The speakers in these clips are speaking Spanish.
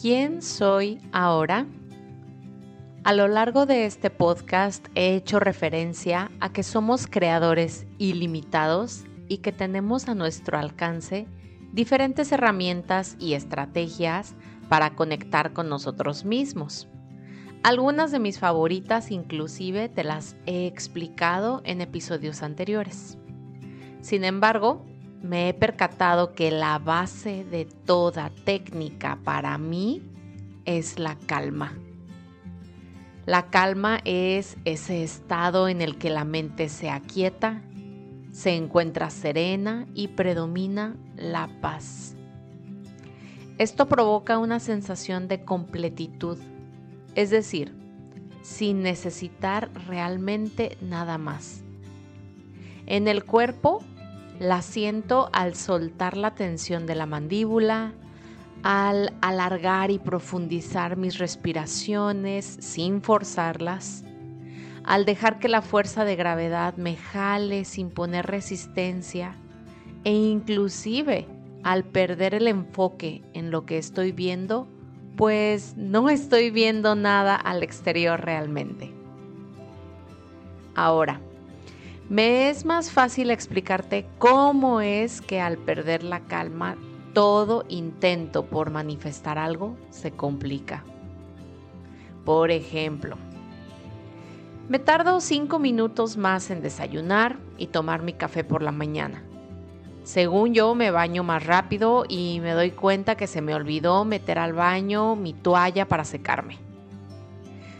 ¿Quién soy ahora? A lo largo de este podcast he hecho referencia a que somos creadores ilimitados y que tenemos a nuestro alcance diferentes herramientas y estrategias para conectar con nosotros mismos. Algunas de mis favoritas inclusive te las he explicado en episodios anteriores. Sin embargo, me he percatado que la base de toda técnica para mí es la calma. La calma es ese estado en el que la mente se aquieta, se encuentra serena y predomina la paz. Esto provoca una sensación de completitud, es decir, sin necesitar realmente nada más. En el cuerpo la siento al soltar la tensión de la mandíbula, al alargar y profundizar mis respiraciones sin forzarlas, al dejar que la fuerza de gravedad me jale sin poner resistencia e inclusive al perder el enfoque en lo que estoy viendo, pues no estoy viendo nada al exterior realmente. Ahora, me es más fácil explicarte cómo es que al perder la calma todo intento por manifestar algo se complica. Por ejemplo, me tardo cinco minutos más en desayunar y tomar mi café por la mañana. Según yo me baño más rápido y me doy cuenta que se me olvidó meter al baño mi toalla para secarme.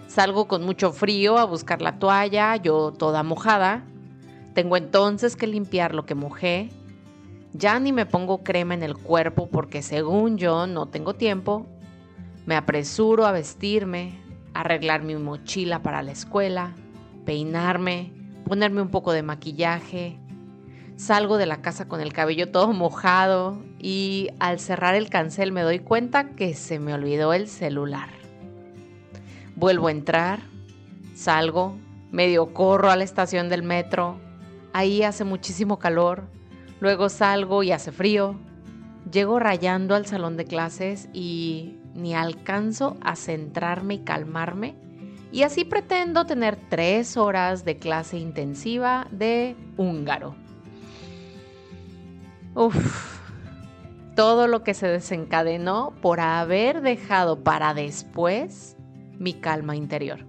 Salgo con mucho frío a buscar la toalla, yo toda mojada, tengo entonces que limpiar lo que mojé. Ya ni me pongo crema en el cuerpo porque según yo no tengo tiempo. Me apresuro a vestirme, arreglar mi mochila para la escuela, peinarme, ponerme un poco de maquillaje. Salgo de la casa con el cabello todo mojado y al cerrar el cancel me doy cuenta que se me olvidó el celular. Vuelvo a entrar, salgo, medio corro a la estación del metro, Ahí hace muchísimo calor, luego salgo y hace frío. Llego rayando al salón de clases y ni alcanzo a centrarme y calmarme. Y así pretendo tener tres horas de clase intensiva de húngaro. Uf, todo lo que se desencadenó por haber dejado para después mi calma interior.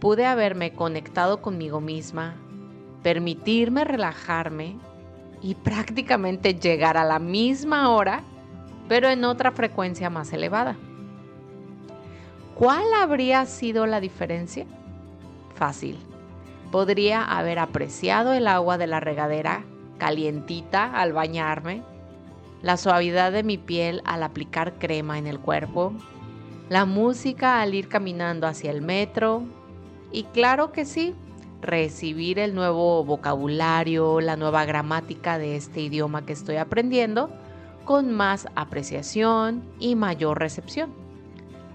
Pude haberme conectado conmigo misma, permitirme relajarme y prácticamente llegar a la misma hora, pero en otra frecuencia más elevada. ¿Cuál habría sido la diferencia? Fácil. Podría haber apreciado el agua de la regadera calientita al bañarme, la suavidad de mi piel al aplicar crema en el cuerpo, la música al ir caminando hacia el metro y claro que sí, recibir el nuevo vocabulario, la nueva gramática de este idioma que estoy aprendiendo con más apreciación y mayor recepción.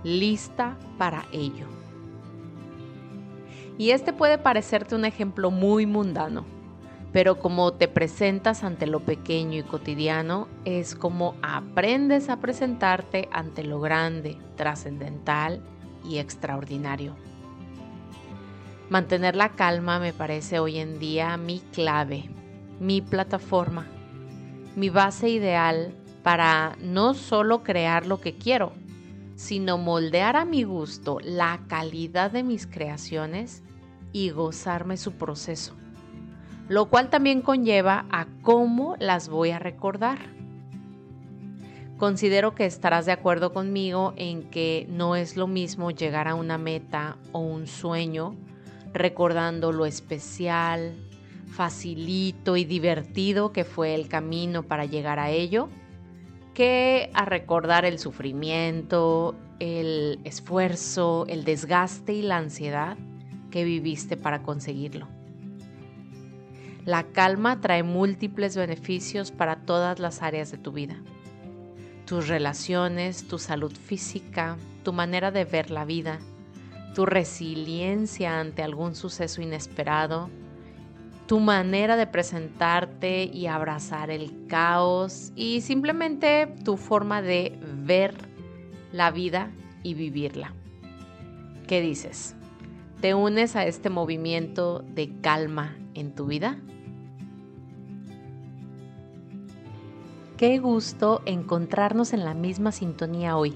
Lista para ello. Y este puede parecerte un ejemplo muy mundano, pero como te presentas ante lo pequeño y cotidiano, es como aprendes a presentarte ante lo grande, trascendental y extraordinario. Mantener la calma me parece hoy en día mi clave, mi plataforma, mi base ideal para no solo crear lo que quiero, sino moldear a mi gusto la calidad de mis creaciones y gozarme su proceso, lo cual también conlleva a cómo las voy a recordar. Considero que estarás de acuerdo conmigo en que no es lo mismo llegar a una meta o un sueño recordando lo especial, facilito y divertido que fue el camino para llegar a ello, que a recordar el sufrimiento, el esfuerzo, el desgaste y la ansiedad que viviste para conseguirlo. La calma trae múltiples beneficios para todas las áreas de tu vida. Tus relaciones, tu salud física, tu manera de ver la vida, tu resiliencia ante algún suceso inesperado, tu manera de presentarte y abrazar el caos y simplemente tu forma de ver la vida y vivirla. ¿Qué dices? ¿Te unes a este movimiento de calma en tu vida? Qué gusto encontrarnos en la misma sintonía hoy,